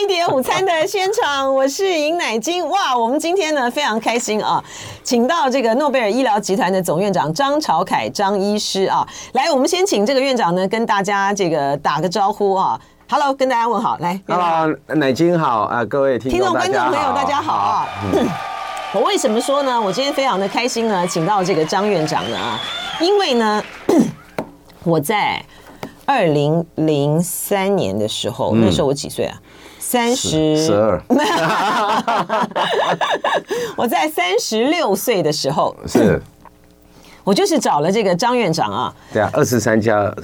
飞碟午餐的现场，我是尹乃金。哇，我们今天呢非常开心啊，请到这个诺贝尔医疗集团的总院长张朝凯张医师啊，来，我们先请这个院长呢跟大家这个打个招呼啊，Hello，跟大家问好，来，Hello，乃菁好啊，各位听众观众朋友大家好啊。我为什么说呢？我今天非常的开心呢，请到这个张院长呢啊，因为呢 我在。二零零三年的时候，那时候我几岁啊？三十十二。我在三十六岁的时候，是，我就是找了这个张院长啊。对啊，二十三加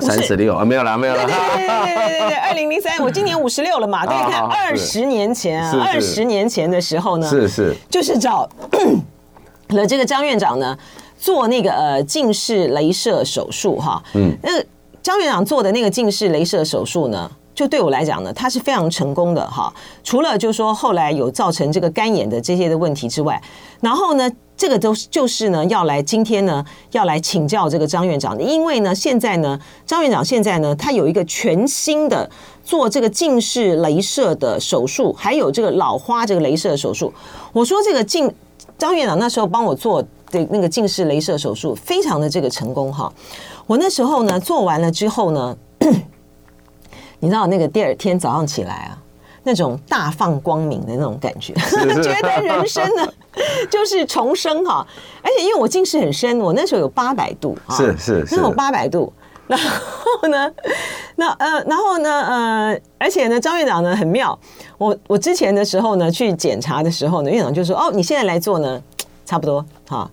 三十六啊，没有啦，没有啦。对对对对对 二零零三，我今年五十六了嘛？对，看二十年前啊，二十年前的时候呢，是是，就是找 了这个张院长呢。做那个呃近视镭射手术哈，嗯，那张院长做的那个近视镭射手术呢，就对我来讲呢，它是非常成功的哈。除了就是说后来有造成这个干眼的这些的问题之外，然后呢，这个都就是呢要来今天呢要来请教这个张院长的，因为呢现在呢张院长现在呢他有一个全新的做这个近视镭射的手术，还有这个老花这个镭射手术。我说这个近张院长那时候帮我做。对那个近视雷射手术非常的这个成功哈，我那时候呢做完了之后呢，你知道那个第二天早上起来啊，那种大放光明的那种感觉，觉得人生呢 就是重生哈，而且因为我近视很深，我那时候有八百度啊，是是是，那有八百度，然后呢，那呃，然后呢，呃，而且呢，张院长呢很妙，我我之前的时候呢去检查的时候呢，院长就说哦，你现在来做呢，差不多哈。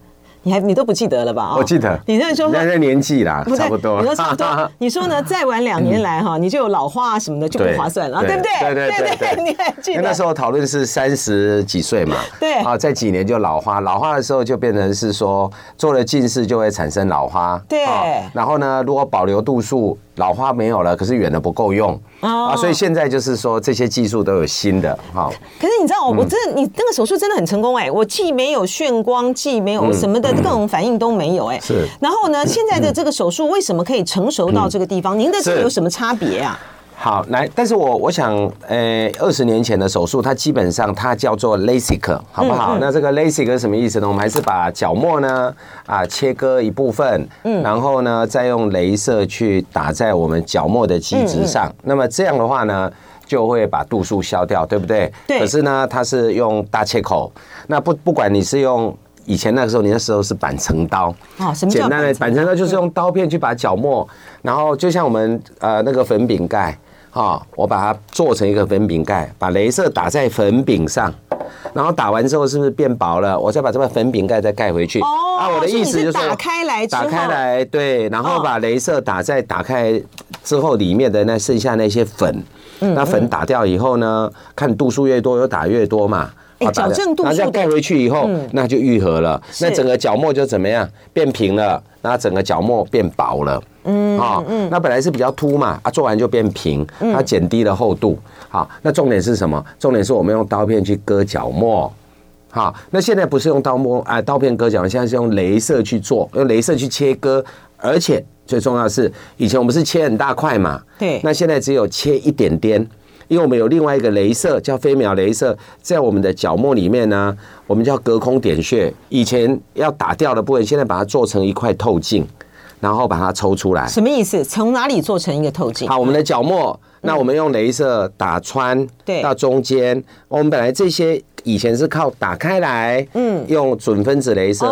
你还你都不记得了吧？我记得。你那时候现在年纪啦，差不多。你说差不多。你说呢？再晚两年来哈，你就有老花什么的就不划算了，对不对？对对对对。你还记得？那时候讨论是三十几岁嘛？对。啊，在几年就老花，老花的时候就变成是说做了近视就会产生老花。对。然后呢，如果保留度数。老花没有了，可是远的不够用啊，所以现在就是说这些技术都有新的哈。可是你知道，我真的，你那个手术真的很成功哎，我既没有眩光，既没有什么的各种反应都没有哎。是。然后呢，现在的这个手术为什么可以成熟到这个地方？您的这个有什么差别啊？好，来，但是我我想，呃，二十年前的手术，它基本上它叫做 LASIK，好不好？嗯嗯、那这个 LASIK 是什么意思呢？我们还是把角膜呢啊切割一部分，嗯，然后呢再用镭射去打在我们角膜的基质上。那么这样的话呢，就会把度数消掉，对不对？对。可是呢，它是用大切口，那不不管你是用以前那个时候，你那时候是板层刀，哦，什？简单的板层刀就是用刀片去把角膜，然后就像我们呃那个粉饼盖。啊，我把它做成一个粉饼盖，把镭射打在粉饼上，然后打完之后是不是变薄了？我再把这个粉饼盖再盖回去。哦，啊，我的意思就是打开来，打开来，对，然后把镭射打在打开之后里面的那剩下那些粉，那粉打掉以后呢，看度数越多，有打越多嘛。哎，矫正度数，然后再盖回去以后，那就愈合了，那整个角膜就怎么样？变平了，那整个角膜变薄了。嗯，好，那本来是比较凸嘛，啊，做完就变平，它减低了厚度。好，那重点是什么？重点是我们用刀片去割角膜。好，那现在不是用刀膜啊，刀片割角膜，现在是用镭射去做，用镭射去切割，而且最重要的是，以前我们是切很大块嘛，对，那现在只有切一点点，因为我们有另外一个镭射叫飞秒镭射，在我们的角膜里面呢，我们叫隔空点穴，以前要打掉的部分，现在把它做成一块透镜。然后把它抽出来，什么意思？从哪里做成一个透镜？好，我们的角膜，那我们用镭射打穿，对，到中间。我们本来这些以前是靠打开来，嗯，用准分子镭射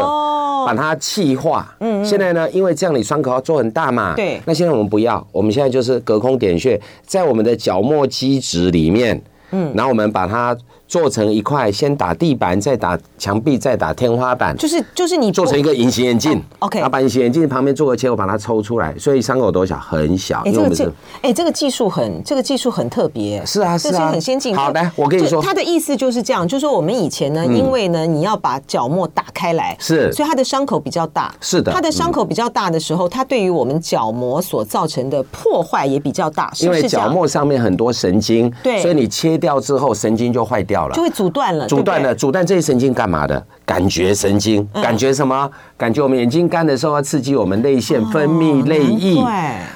把它气化，嗯，现在呢，因为这样你伤口要做很大嘛，对，那现在我们不要，我们现在就是隔空点穴，在我们的角膜基质里面，嗯，然后我们把它。做成一块，先打地板，再打墙壁，再打天花板，就是就是你做成一个隐形眼镜，OK，把隐形眼镜旁边做个切口，把它抽出来，所以伤口多小，很小。哎，这个技，哎，这个技术很，这个技术很特别，是啊，是啊，很先进。好，来，我跟你说，他的意思就是这样，就是说我们以前呢，因为呢，你要把角膜打开来，是，所以它的伤口比较大，是的，它的伤口比较大的时候，它对于我们角膜所造成的破坏也比较大，因为角膜上面很多神经，对，所以你切掉之后，神经就坏。掉了，就会阻断了，阻断了，阻断这些神经干嘛的？感觉神经，感觉什么？感觉我们眼睛干的时候要刺激我们泪腺分泌泪液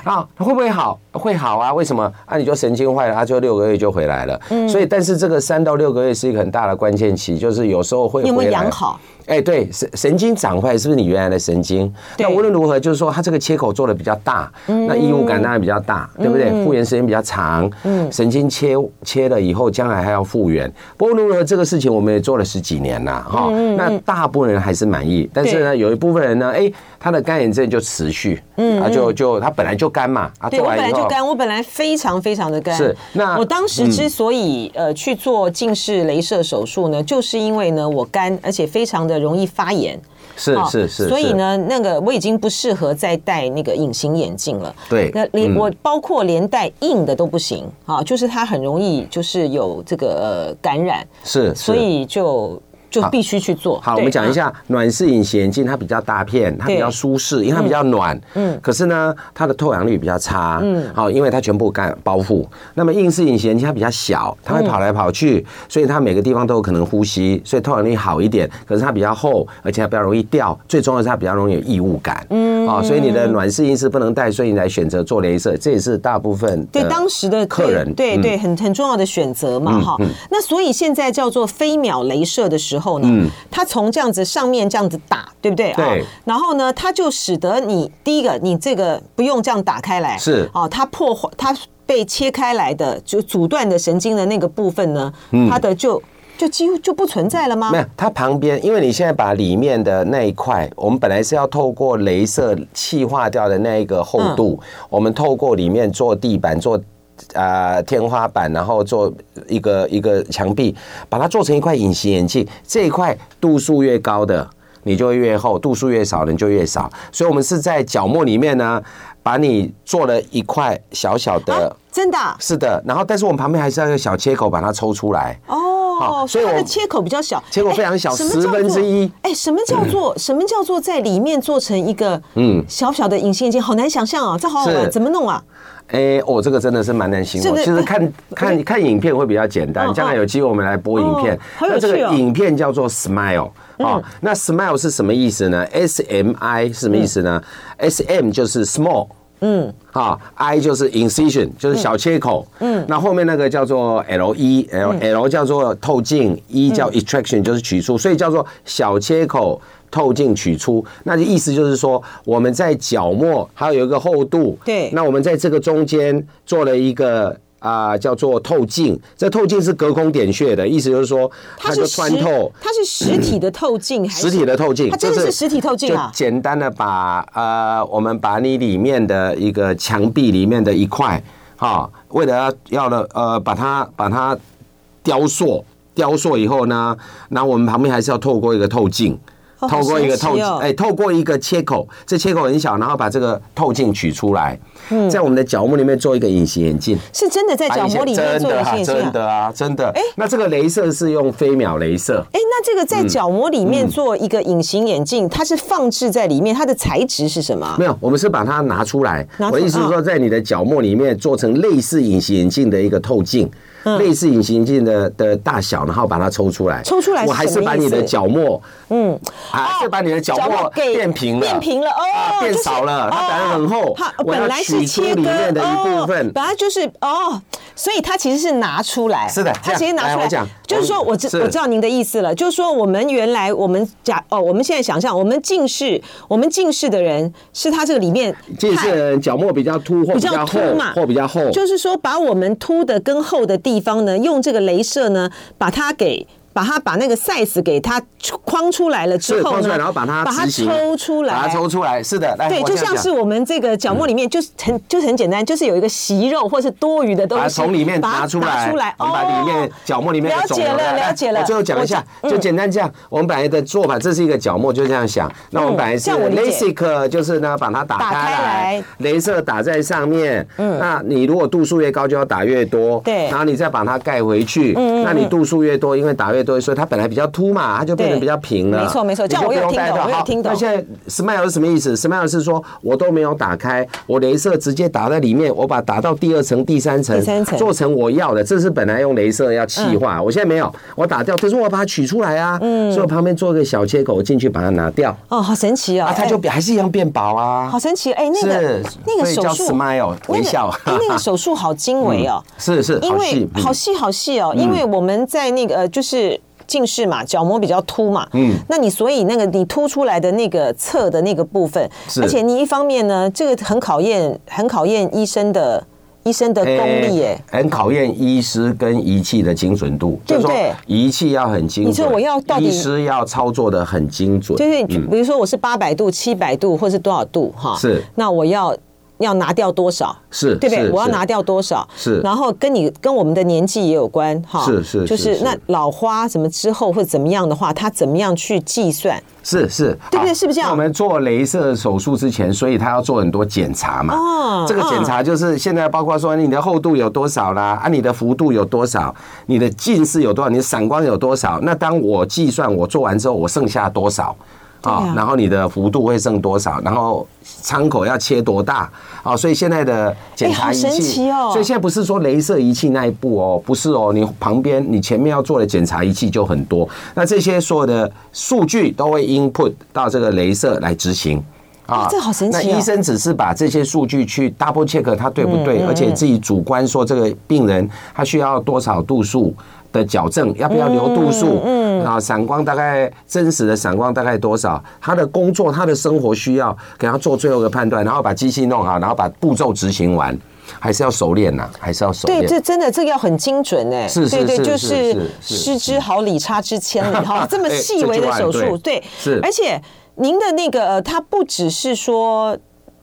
啊，会不会好？会好啊？为什么？啊，你就神经坏了，啊就六个月就回来了。所以，但是这个三到六个月是一个很大的关键期，就是有时候会回来。有没有养好？哎，对，神神经长坏是不是你原来的神经？那无论如何，就是说它这个切口做的比较大，那异物感当然比较大，对不对？复原时间比较长，嗯神经切切了以后，将来还要复原。不过如何，这个事情我们也做了十几年了，哈。那大部分人还是满意，但是呢，有一部分人呢，哎，他的干眼症就持续，嗯，啊，就就他本来就干嘛，啊，对，我本来就干，我本来非常非常的干。是，那我当时之所以呃去做近视雷射手术呢，就是因为呢我干，而且非常的容易发炎。是是是，所以呢，那个我已经不适合再戴那个隐形眼镜了。对，那连我包括连戴硬的都不行啊，就是它很容易就是有这个呃感染。是，所以就。就必须去做。好，我们讲一下暖式隐形眼镜，它比较大片，它比较舒适，因为它比较暖。嗯。可是呢，它的透氧率比较差。嗯。好，因为它全部干包覆。那么硬式隐形眼镜它比较小，它会跑来跑去，所以它每个地方都有可能呼吸，所以透氧率好一点。可是它比较厚，而且它比较容易掉。最重要是它比较容易有异物感。嗯。啊，所以你的暖式硬式不能戴，所以你来选择做镭射，这也是大部分对当时的客人对对很很重要的选择嘛哈。那所以现在叫做飞秒镭射的时候。后呢，嗯，它从这样子上面这样子打，对不对？对。然后呢，它就使得你第一个，你这个不用这样打开来，是哦，它破坏它被切开来的就阻断的神经的那个部分呢，它的就就几乎就不存在了吗？没有，它旁边，因为你现在把里面的那一块，我们本来是要透过镭射气化掉的那一个厚度，我们透过里面做地板做。啊、呃，天花板，然后做一个一个墙壁，把它做成一块隐形眼镜。这一块度数越高的，你就越厚；度数越少的，你就越少。所以，我们是在角膜里面呢，把你做了一块小小的，真的、是的。然后，但是我们旁边还是要一个小切口，把它抽出来。哦，所以它的切口比较小，切口非常小，十分之一。哎，什么叫做什么叫做在里面做成一个嗯小小的隐形眼镜？好难想象啊，这好好玩，怎么弄啊？哎，我这个真的是蛮难形容。其实看看看影片会比较简单。将来有机会我们来播影片。那这个影片叫做 Smile 啊。那 Smile 是什么意思呢？S M I 是什么意思呢？S M 就是 small，嗯，啊，I 就是 incision，就是小切口。嗯，那后面那个叫做 L E L L 叫做透镜，E 叫 extraction 就是取出，所以叫做小切口。透镜取出，那就意思就是说，我们在角膜还有一个厚度，对，那我们在这个中间做了一个啊、呃，叫做透镜。这透镜是隔空点穴的意思，就是说它就穿透，它是实体的透镜还是实体的透镜？它真的是实体透镜啊！简单的把呃，我们把你里面的一个墙壁里面的一块，哈，为了要要的呃，把它把它雕塑，雕塑以后呢，那我们旁边还是要透过一个透镜。透过一个透镜，哎，透过一个切口，这切口很小，然后把这个透镜取出来，在我们的角膜里面做一个隐形眼镜，是真的在角膜里面做隐形眼镜，真的啊，真的。哎，那这个镭射是用飞秒镭射，哎，那这个在角膜里面做一个隐形眼镜，它是放置在里面，它的材质是什么？没有，我们是把它拿出来。我的意思是说，在你的角膜里面做成类似隐形眼镜的一个透镜。类似隐形镜的的大小，然后把它抽出来。抽出来，我还是把你的角膜，嗯，还是把你的角膜变平了，变平了。哦，变少了，它本来很厚，它本来是切里面的一部分，本来就是哦，所以它其实是拿出来，是的，它其实拿出来。讲，就是说我知我知道您的意思了，就是说我们原来我们假哦，我们现在想象我们近视，我们近视的人是他这个里面近视角膜比较凸或比较厚嘛，或比较厚，就是说把我们凸的跟厚的地方呢，用这个镭射呢，把它给。把它把那个 size 给它框出来了之后呢，然后把它把它抽出来，把它抽出来，是的，对，就像是我们这个角膜里面就是很就是很简单，就是有一个息肉或是多余的东西，从里面拿出来，我们把里面角膜里面了解了，了解了。我最后讲一下，就简单这样，我们本来的做法，这是一个角膜，就这样想。那我们本来是 LASIK，就是呢把它打开来，镭射打在上面。嗯，那你如果度数越高，就要打越多。对，然后你再把它盖回去。嗯，那你度数越多，因为打越多。都会说它本来比较凸嘛，它就变成比较平了。没错没错，这样我有听懂，我有听懂。那现在 Smile 是什么意思？Smile 是说我都没有打开，我镭射直接打在里面，我把打到第二层、第三层，做成我要的。这是本来用镭射要气化，我现在没有，我打掉，可是我把它取出来啊，嗯所以我旁边做个小切口进去把它拿掉。哦，好神奇哦啊！它就还是一样变薄啊，好神奇！哎，那个那个手术 Smile 微笑，那个手术好 精微哦，是是，因为好细好细哦，因为我们在那个就是。近视嘛，角膜比较凸嘛，嗯，那你所以那个你凸出来的那个侧的那个部分，而且你一方面呢，这个很考验，很考验医生的医生的功力，哎，很考验医师跟仪器的精准度，对不对？仪器要很精准，你说我要到底医师要操作的很精准，就是比如说我是八百度、七百度或是多少度哈，是，那我要。要拿掉多少？是，对不对？我要拿掉多少？是，然后跟你跟我们的年纪也有关，哈，是是，就是那老花什么之后会怎么样的话，他怎么样去计算？是是，对不对？是不是这样？我们做镭射手术之前，所以他要做很多检查嘛。哦，这个检查就是现在包括说你的厚度有多少啦，啊，你的幅度有多少，你的近视有多少，你的散光有多少？那当我计算我做完之后，我剩下多少？啊，然后你的幅度会剩多少？然后窗口要切多大？啊，所以现在的检查仪器，所以现在不是说镭射仪器那一步哦，不是哦，你旁边你前面要做的检查仪器就很多。那这些所有的数据都会 input 到这个镭射来执行啊，这好神奇。那医生只是把这些数据去 double check 它对不对，而且自己主观说这个病人他需要多少度数。的矫正要不要留度数？嗯，啊，闪光大概真实的闪光大概多少？他的工作，他的生活需要给他做最后的判断，然后把机器弄好，然后把步骤执行完，还是要熟练呐，还是要熟练。对，这真的这个要很精准哎，是是是，就是失之毫厘，差之千里哈，这么细微的手术，对，是。而且您的那个，他不只是说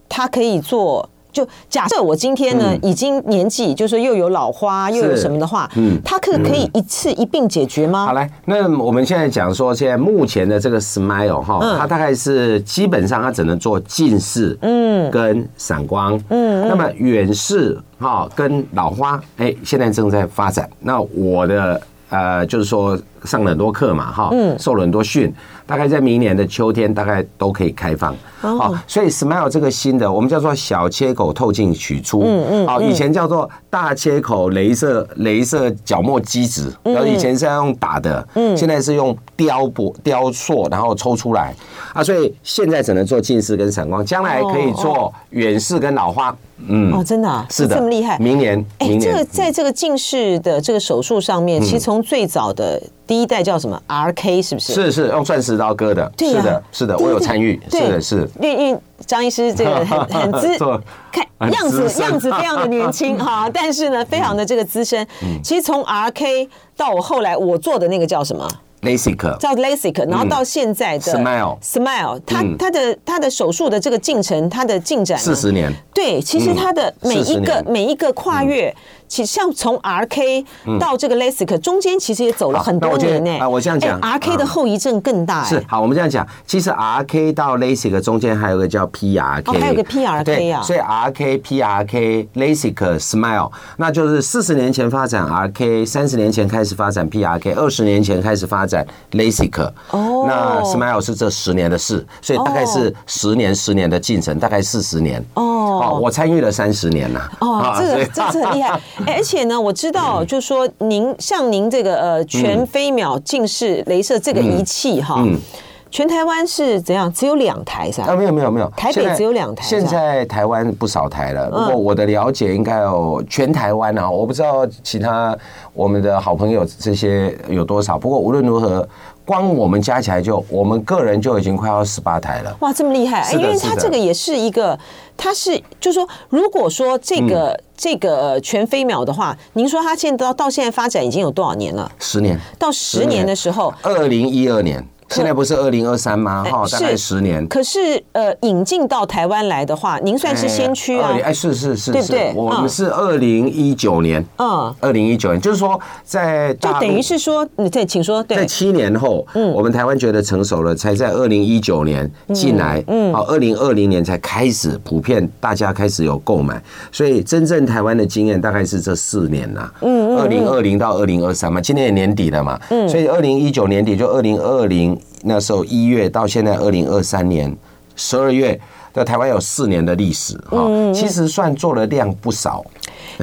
他可以做。就假设我今天呢，已经年纪，就是又有老花又有什么的话，嗯，它可可以一次一并解决吗？好来，那我们现在讲说，现在目前的这个 Smile 哈，它大概是基本上它只能做近视，嗯，跟散光，嗯，那么远视哈跟老花，哎，现在正在发展。那我的呃，就是说上了很多课嘛，哈，嗯，受了很多训。大概在明年的秋天，大概都可以开放。哦，所以 Smile 这个新的，我们叫做小切口透镜取出。嗯嗯。好，以前叫做大切口镭射镭射角膜基质，然后以前是要用打的，嗯，现在是用雕琢雕塑，然后抽出来。啊，所以现在只能做近视跟散光，将来可以做远视跟老花。嗯。哦，真的啊？是的，这么厉害。明年，明年。这个在这个近视的这个手术上面，其实从最早的。第一代叫什么？RK 是不是？是是用钻石刀割的。是的，是的，我有参与。是的，是。因为因为张医师这个很很资，看样子样子非常的年轻哈，但是呢，非常的这个资深。其实从 RK 到我后来我做的那个叫什么？LASIK 叫 LASIK，然后到现在的 Smile Smile，它它的它的手术的这个进程，它的进展四十年。对，其实它的每一个每一个跨越。其实像从 R K 到这个 LASIK 中间，其实也走了很多年呢。啊，我这样讲，R K 的后遗症更大。是，好，我们这样讲，其实 R K 到 LASIK 中间还有个叫 P R K，还有个 P R K 啊。所以 R K、P R K、LASIK、Smile，那就是四十年前发展 R K，三十年前开始发展 P R K，二十年前开始发展 LASIK。哦。那 Smile 是这十年的事，所以大概是十年、十年的进程，大概四十年。哦。我参与了三十年呐。哦，这个这是很厉害。而且呢，我知道，就是说，您像您这个呃全飞秒近视镭射这个仪器哈，全台湾是怎样？只有两台是吧？啊，没有没有没有，台北只有两台。现在台湾不少台了，不过我的了解应该有全台湾啊，我不知道其他我们的好朋友这些有多少。不过无论如何。光我们加起来就，我们个人就已经快要十八台了。哇，这么厉害！因为它这个也是一个，它是就是说，如果说这个、嗯、这个全飞秒的话，您说它现在到到现在发展已经有多少年了？十年。到十年的时候，二零一二年。现在不是二零二三吗？哈，大概十年。可是呃，引进到台湾来的话，您算是先驱啊。哎，是是是，对不对？我们是二零一九年，嗯，二零一九年，就是说在就等于是说，你对，请说，对，在七年后，嗯，我们台湾觉得成熟了，才在二零一九年进来，嗯，好，二零二零年才开始普遍大家开始有购买，所以真正台湾的经验大概是这四年呐，嗯，二零二零到二零二三嘛，今年也年底了嘛，嗯，所以二零一九年底就二零二零。那时候一月到现在二零二三年十二月，在台湾有四年的历史哈，其实算做的量不少。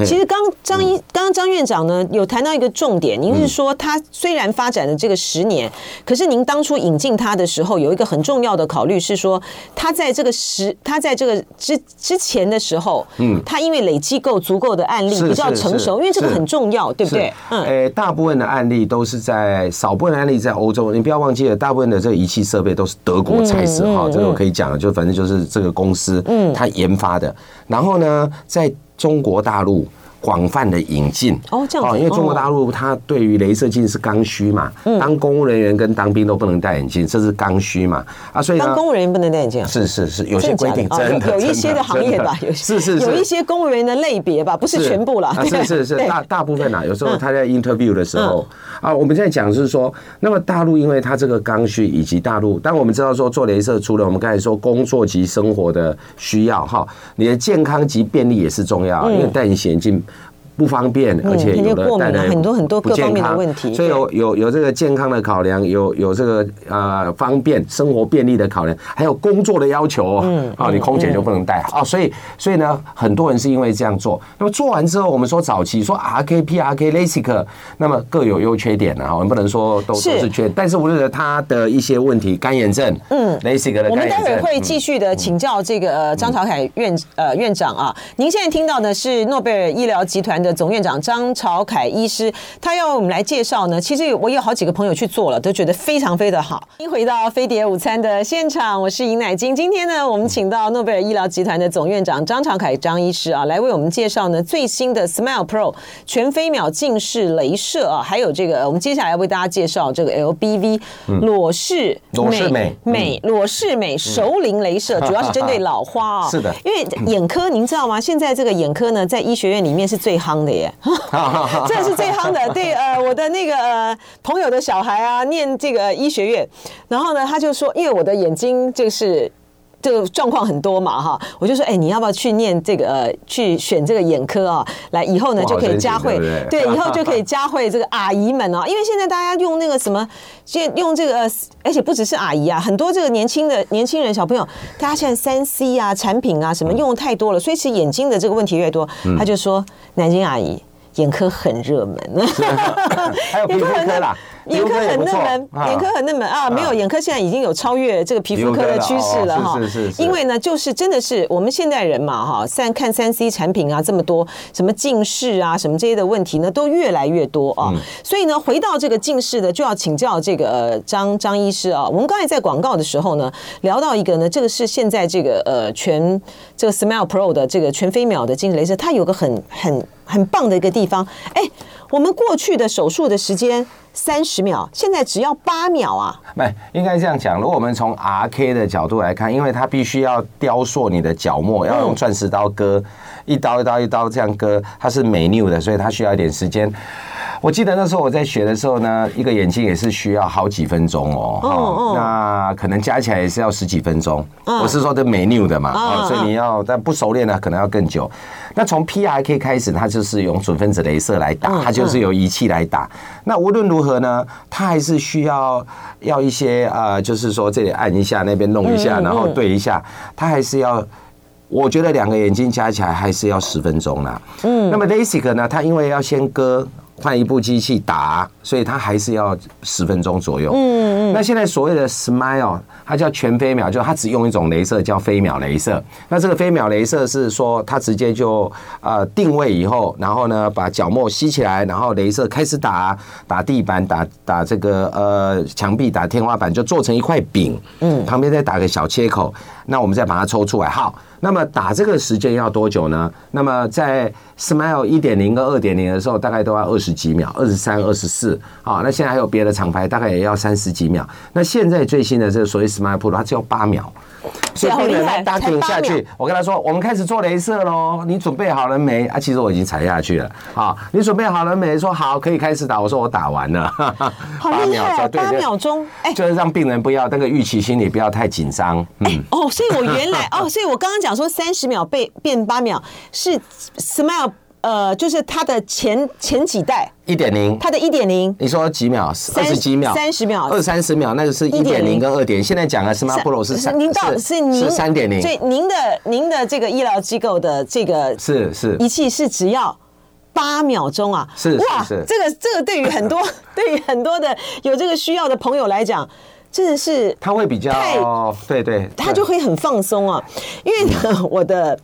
其实刚张一刚刚张院长呢有谈到一个重点，您是说他虽然发展了这个十年，可是您当初引进他的时候有一个很重要的考虑是说，他在这个十他在这个之之前的时候，嗯，他因为累积够足够的案例比较成熟，因为这个很重要，对不对？嗯，诶，大部分的案例都是在少部分案例在欧洲，你不要忘记了，大部分的这个仪器设备都是德国材质哈，这个我可以讲，就反正就是这个公司嗯，他研发的，然后呢，在中国大陆。广泛的引进。哦，这样子，因为中国大陆它对于雷射镜是刚需嘛，当公务人员跟当兵都不能戴眼镜，这是刚需嘛。啊，所以当公务人员不能戴眼镜，是是是，有些规定真的有一些的行业吧，有是是有一些公务员的类别吧，不是全部啦，是是是 大大部分啊，有时候他在 interview 的时候啊，我们现在讲是说，那么大陆因为它这个刚需以及大陆，但我们知道说做雷射除了我们刚才说工作及生活的需要哈，你的健康及便利也是重要，因为戴隐形眼镜。不方便，而且有的带来很多很多各方面的问题，所以有有有这个健康的考量，有有这个呃方便生活便利的考量，还有工作的要求哦。嗯，啊，你空姐就不能带。啊，所以所以呢，很多人是因为这样做。那么做完之后，我们说早期说 RK、PRK、LASIK，那么各有优缺点啊，我们不能说都都是缺，但是无论它的一些问题，干眼症，嗯，LASIK 的我们待会会继续的请教这个张朝凯院呃院长啊，您现在听到的是诺贝尔医疗集团的总院长张朝凯医师，他要我们来介绍呢。其实我有好几个朋友去做了，都觉得非常非常好。欢迎回到飞碟午餐的现场，我是尹乃金。今天呢，我们请到诺贝尔医疗集团的总院长张朝凯张医师啊，来为我们介绍呢最新的 Smile Pro 全飞秒近视镭射啊，还有这个我们接下来为大家介绍这个 LBV 裸视裸视美美裸视美熟龄镭射，主要是针对老花啊。是的，因为眼科您知道吗？现在这个眼科呢，在医学院里面是最夯的耶。这是最夯的，对，呃，我的那个呃朋友的小孩啊，念这个医学院，然后呢，他就说，因为我的眼睛就是。这个状况很多嘛哈，我就说，哎，你要不要去念这个呃，去选这个眼科啊？来以后呢就可以加会，对，以后就可以加会这个阿姨们哦，因为现在大家用那个什么，现用这个，而且不只是阿姨啊，很多这个年轻的年轻人小朋友，大家现在三 C 啊产品啊什么用的太多了，所以其实眼睛的这个问题越多，他就说，南京阿姨。眼科很热门，还有 皮肤科啦，眼科很热门，眼科很热门啊！没有眼科现在已经有超越这个皮肤科的趋势了哈。是是是。因为呢，就是真的是我们现代人嘛哈，三看三 C 产品啊这么多，什么近视啊什么这些的问题呢都越来越多啊。所以呢，回到这个近视的，就要请教这个张张医师啊。我们刚才在广告的时候呢，聊到一个呢，这个是现在这个呃全这个 Smile Pro 的这个全飞秒的近视雷射，它有个很很。很棒的一个地方，哎，我们过去的手术的时间三十秒，现在只要八秒啊！没，应该这样讲。如果我们从 RK 的角度来看，因为它必须要雕塑你的角膜，要用钻石刀割，一刀一刀一刀这样割，它是 minute 的，所以它需要一点时间。我记得那时候我在学的时候呢，一个眼睛也是需要好几分钟哦，哦，那可能加起来也是要十几分钟。我是说的 minute 的嘛，所以你要但不熟练呢，可能要更久。那从 PRK 开始，它就是用准分子镭射来打，它就是由仪器来打。那无论如何呢，它还是需要要一些呃，就是说这里按一下，那边弄一下，然后对一下，它还是要。我觉得两个眼睛加起来还是要十分钟啦。嗯，那么 LASIK 呢，它因为要先割。换一部机器打，所以它还是要十分钟左右。嗯嗯。那现在所谓的 Smile，它叫全飞秒，就它只用一种镭射叫飞秒镭射。那这个飞秒镭射是说，它直接就呃定位以后，然后呢把角膜吸起来，然后镭射开始打，打地板，打打这个呃墙壁，打天花板，就做成一块饼。嗯。旁边再打个小切口。那我们再把它抽出来。好，那么打这个时间要多久呢？那么在 Smile 一点零跟二点零的时候，大概都要二十几秒，二十三、二十四。好，那现在还有别的厂牌，大概也要三十几秒。那现在最新的这个所谓 Smile Pro，它只有八秒。所以病人他打点下去，我跟他说：“我们开始做镭射喽，你准备好了没？”啊，其实我已经踩下去了。好，你准备好了没？说好，可以开始打。我说我打完了。好厉害，八秒钟，哎，就是让病人不要那个预期心理不要太紧张。嗯，哦，所以我原来哦，所以我刚刚讲说三十秒被变八秒是 Smile。呃，就是它的前前几代一点零，它的一点零，你说几秒？二十几秒？三十秒？二三十秒？那个是一点零跟二点。现在讲的 Smart Pro 是三，您到是您三点零。所以您的您的这个医疗机构的这个是是仪器是只要八秒钟啊！是哇，这个这个对于很多 对于很多的有这个需要的朋友来讲。真的是，他会比较，对对，他就会很放松啊。因为呢，我的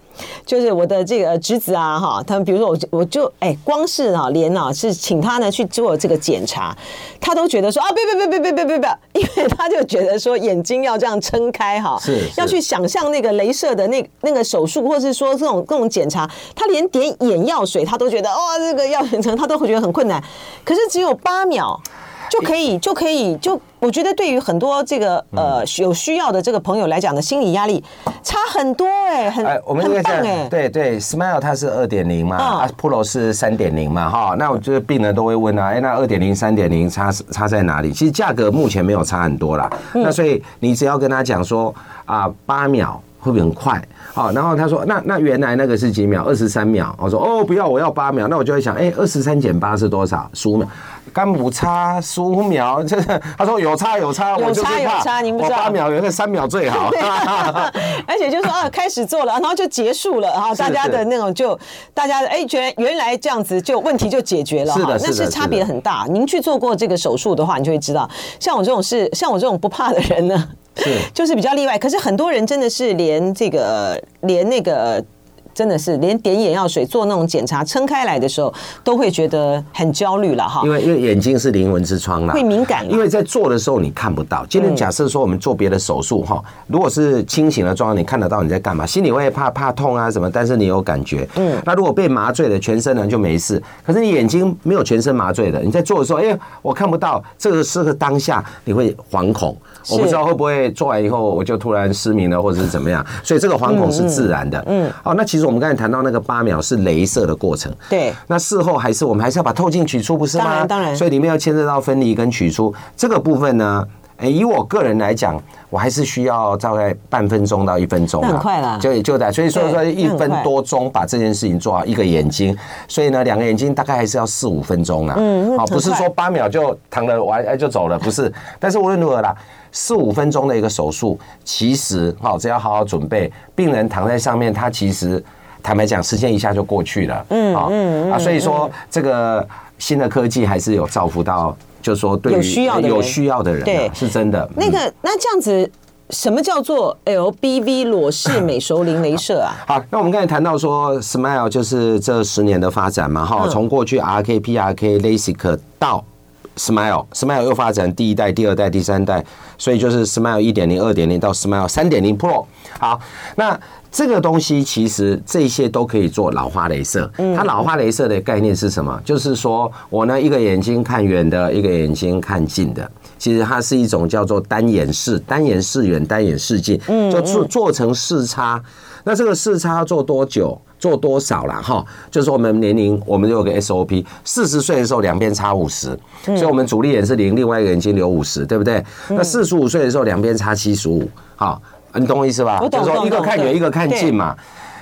就是我的这个侄子啊，哈，他们比如说我，我就哎，光是啊，连啊，是请他呢去做这个检查，他都觉得说啊，别别别别别别别别，因为他就觉得说眼睛要这样撑开哈，是要去想象那个镭射的那那个手术，或是说这种这种检查，他连点眼药水他都觉得哦，这个药很疼他都会觉得很困难。可是只有八秒。就可以，就可以，就我觉得对于很多这个呃有需要的这个朋友来讲的心理压力差很多哎，很哎，我们很棒哎，对对，Smile 它是二点零嘛，啊 Pro 是三点零嘛，哈，那我觉得病人都会问啊，哎，那二点零、三点零差差在哪里？其实价格目前没有差很多啦，那所以你只要跟他讲说啊，八秒会不会很快？好，然后他说那那原来那个是几秒？二十三秒。我说哦，不要，我要八秒。那我就会想，哎，二十三减八是多少？十五秒。刚不差十五秒，这他说有差有差，有差有差，您不知道八秒，原来三秒最好。而且就说啊，开始做了，然后就结束了，然后大家的那种就大家哎，觉得原来这样子就问题就解决了，是的，那是差别很大。您去做过这个手术的话，你就会知道，像我这种是像我这种不怕的人呢，是就是比较例外。可是很多人真的是连这个连那个。真的是连点眼药水做那种检查撑开来的时候，都会觉得很焦虑了哈。因为因为眼睛是灵魂之窗啦，会敏感。因为在做的时候你看不到。今天假设说我们做别的手术哈，如果是清醒的状况，你看得到你在干嘛，心里会怕怕痛啊什么，但是你有感觉。嗯。那如果被麻醉了全身呢就没事，可是你眼睛没有全身麻醉的，你在做的时候，哎，我看不到，这个是个当下你会惶恐。我不知道会不会做完以后我就突然失明了，或者是怎么样，所以这个惶恐是自然的。嗯，哦，那其实我们刚才谈到那个八秒是镭射的过程，对。那事后还是我们还是要把透镜取出，不是吗？当然，当然。所以里面要牵涉到分离跟取出这个部分呢。哎，以我个人来讲，我还是需要大概半分钟到一分钟，很快了，就就在。所以说说一分多钟把这件事情做好，一个眼睛，所以呢，两个眼睛大概还是要四五分钟了。嗯，好，不是说八秒就躺了完哎就走了，不是。但是无论如何啦。四五分钟的一个手术，其实好，只要好好准备，病人躺在上面，他其实坦白讲，时间一下就过去了。嗯，嗯啊，所以说这个新的科技还是有造福到，就是说对于有需要的有需要的人，对，是真的。那个那这样子，什么叫做 LBV 裸视美熟龄镭射啊？好，那我们刚才谈到说，Smile 就是这十年的发展嘛，哈，从过去 RK、PRK、LASIK 到 Smile，Smile 又发展第一代、第二代、第三代，所以就是 Smile 一点零、二点零到 Smile 三点零 Pro。好，那这个东西其实这些都可以做老花雷射。它老花雷射的概念是什么？就是说我呢一个眼睛看远的，一个眼睛看近的，其实它是一种叫做单眼视、单眼视远、单眼视近，就做做成视差。那这个视差要做多久？做多少了哈？就是我们年龄，我们有个 SOP，四十岁的时候两边差五十，所以我们主力眼是零，另外一个眼睛留五十，对不对？那四十五岁的时候两边差七十五，好，你懂我意思吧？就是说一个看远，一个看近嘛。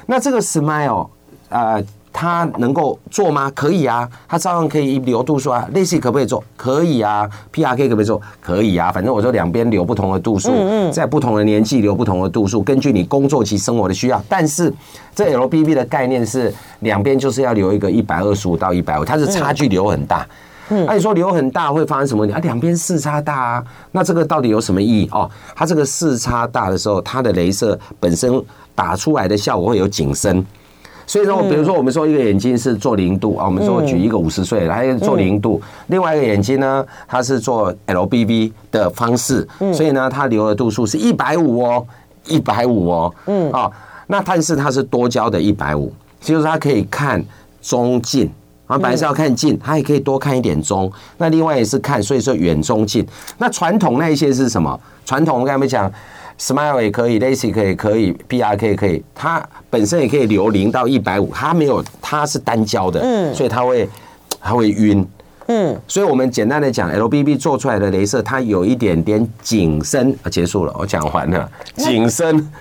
那这个 Smile 啊。它能够做吗？可以啊，它照样可以留度数啊。LASIK 可不可以做？可以啊。PRK 可不可以做？可以啊。反正我说两边留不同的度数，嗯在不同的年纪留不同的度数，根据你工作及生活的需要。但是这 LBB 的概念是两边就是要留一个一百二十五到一百五，它是差距留很大。嗯，那你说留很大会发生什么问题啊？两边视差大啊，那这个到底有什么意义哦？它这个视差大的时候，它的镭射本身打出来的效果会有景深。所以说，比如说，我们说一个眼睛是做零度啊，我们说举一个五十岁来做零度，另外一个眼睛呢，它是做 LBB 的方式，所以呢，它留的度数是一百五哦，一百五哦，嗯啊，那但是它是多焦的一百五，就是它可以看中近。啊，本来是要看近，它也可以多看一点中。那另外也是看，所以说远中近。那传统那一些是什么？传统我刚才没讲，Smile 也可以，LASIK 也可以，BRK 也可以，它本身也可以留零到一百五，它没有，它是单焦的，嗯，所以它会它会晕，嗯，所以我们简单的讲，LBB 做出来的镭射，它有一点点景深。结束了，我讲完了，景深。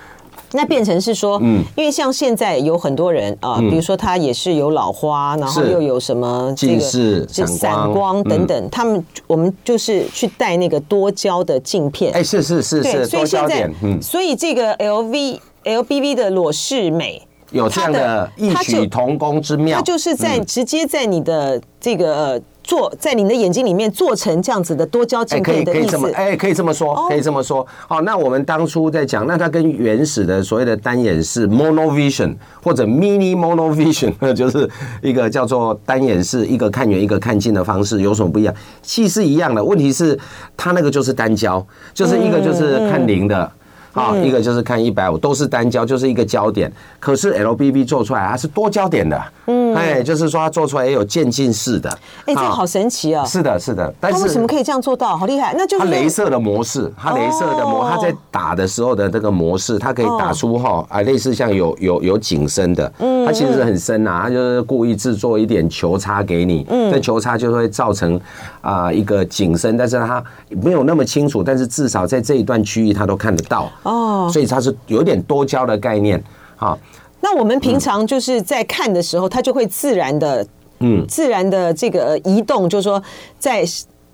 那变成是说，嗯，因为像现在有很多人啊，比如说他也是有老花，然后又有什么近视、散光等等，他们我们就是去戴那个多焦的镜片。哎，是是是是，所以现在，嗯，所以这个 L V L B V 的裸视美有这样的异曲同工之妙，它就是在直接在你的这个。做在你的眼睛里面做成这样子的多焦镜片的意思，哎，可以这么说，可以这么说。好，那我们当初在讲，那它跟原始的所谓的单眼式 monovision 或者 mini monovision，就是一个叫做单眼式，一个看远一个看近的方式有什么不一样？其实是一样的，问题是它那个就是单焦，就是一个就是看零的。啊，一个就是看一百五，都是单焦，就是一个焦点。可是 LBB 做出来它是多焦点的，嗯，哎，就是说它做出来也有渐进式的。哎，这个好神奇啊！是的，是的。但是为什么可以这样做到？好厉害！那就是它镭射的模式，它镭射的模，它在打的时候的这个模式，它可以打出哈啊，类似像有有有景深的。嗯，它其实很深呐，它就是故意制作一点球差给你。嗯，这球差就会造成啊一个景深，但是它没有那么清楚，但是至少在这一段区域它都看得到。哦，所以它是有点多焦的概念，哈。那我们平常就是在看的时候，它就会自然的，嗯，自然的这个移动，就是说，在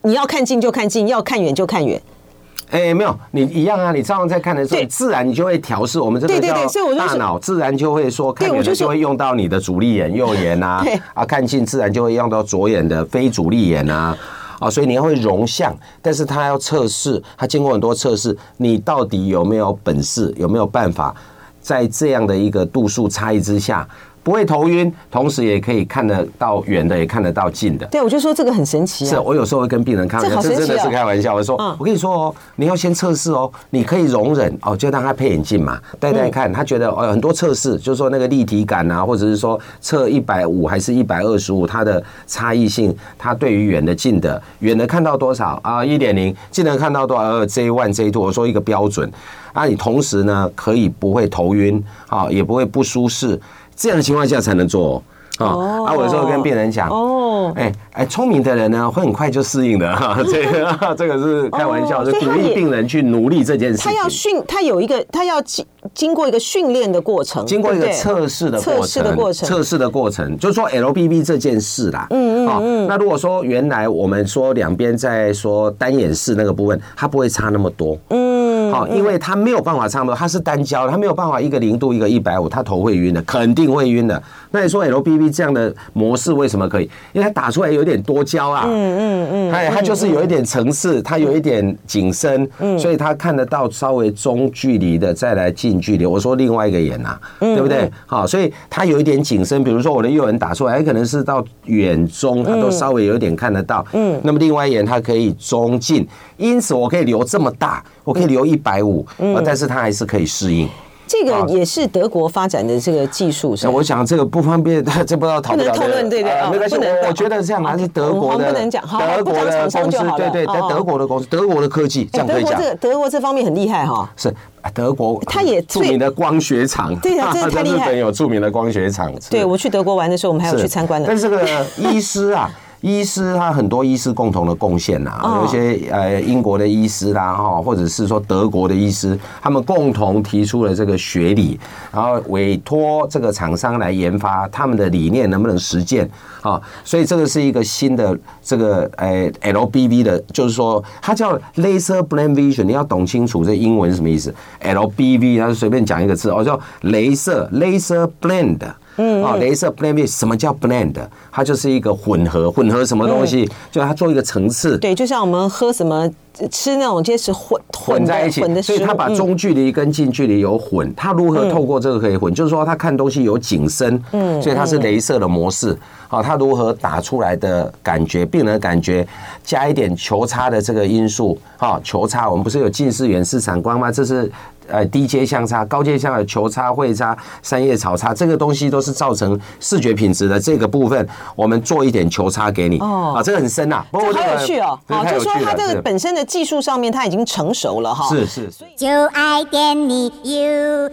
你要看近就看近，要看远就看远。哎，没有，你一样啊，你照样在看的时候，自然你就会调试。我们这个叫大脑，自然就会说，看远就会用到你的主力眼、右眼 呐，啊，看近自然就会用到左眼的非主力眼呐。啊，所以你要会容像，但是他要测试，他经过很多测试，你到底有没有本事，有没有办法，在这样的一个度数差异之下。不会头晕，同时也可以看得到远的，也看得到近的。对，我就说这个很神奇啊。是我有时候会跟病人开玩笑，这真的是开玩笑。我说，我跟你说哦，你要先测试哦，你可以容忍哦，就让他配眼镜嘛，戴戴看。他觉得哦，很多测试就是说那个立体感啊，或者是说测一百五还是一百二十五，它的差异性，它对于远的近的，远的看到多少啊？一点零，近的看到多少？呃，J one J two，我说一个标准。啊，你同时呢，可以不会头晕，啊，也不会不舒适。这样的情况下才能做哦。啊，我有时候跟病人讲哦，哎哎，聪明的人呢会很快就适应的哈。这个 这个是开玩笑，就鼓励病人去努力这件事情。他要训，他有一个，他要经经过一个训练的过程，经过一个测试的过程，测试的过程，测试的过程，就是说 LBB 这件事啦。嗯嗯嗯。那如果说原来我们说两边在说单眼视那个部分，它不会差那么多。嗯。好，因为他没有办法差不多，他是单焦，他没有办法一个零度一个一百五，他头会晕的，肯定会晕的。那你说 LBB 这样的模式为什么可以？因为它打出来有点多焦啊，嗯嗯嗯，哎，它就是有一点层次，它有一点景深，嗯，所以它看得到稍微中距离的，再来近距离。我说另外一个眼呐，对不对？好，所以它有一点景深，比如说我的右眼打出来，可能是到远中，它都稍微有一点看得到，嗯，那么另外一眼它可以中近，因此我可以留这么大，我可以留一百五，但是它还是可以适应。这个也是德国发展的这个技术，是吧？我想这个不方便，这不知道讨论。讨论，对对，没关系。我我觉得这样还是德国的，德国的公司，对对，在德国的公司，德国的科技，这样可以讲。德国这德国这方面很厉害哈。是德国，它也著名的光学厂，对啊，真的太厉害。日本有著名的光学厂。对，我去德国玩的时候，我们还有去参观的。但是这个医师啊。医师他很多医师共同的贡献呐，有一些呃英国的医师啦哈，或者是说德国的医师，他们共同提出了这个学理，然后委托这个厂商来研发他们的理念能不能实践啊？所以这个是一个新的这个呃 LBV 的，就是说它叫 Laser Blend Vision，你要懂清楚这英文是什么意思？LBV 它是随便讲一个字哦，叫镭射 Laser Blend。嗯，啊，镭射 blend，什么叫 blend？它就是一个混合，混合什么东西？就它做一个层次。对，就像我们喝什么吃那种就是混混在一起，所以他把中距离跟近距离有混，他如何透过这个可以混？就是说他看东西有景深，嗯，所以它是镭射的模式，好，他如何打出来的感觉，病人的感觉，加一点球差的这个因素，哈，球差我们不是有近视、远视、散光吗？这是。呃，低阶相差、高阶相的球差、会差、三叶草差，这个东西都是造成视觉品质的这个部分，我们做一点球差给你。哦，啊，这个很深呐，这好有趣哦。好，就说它这个本身的技术上面，它已经成熟了哈。是是。就爱点你 UFO。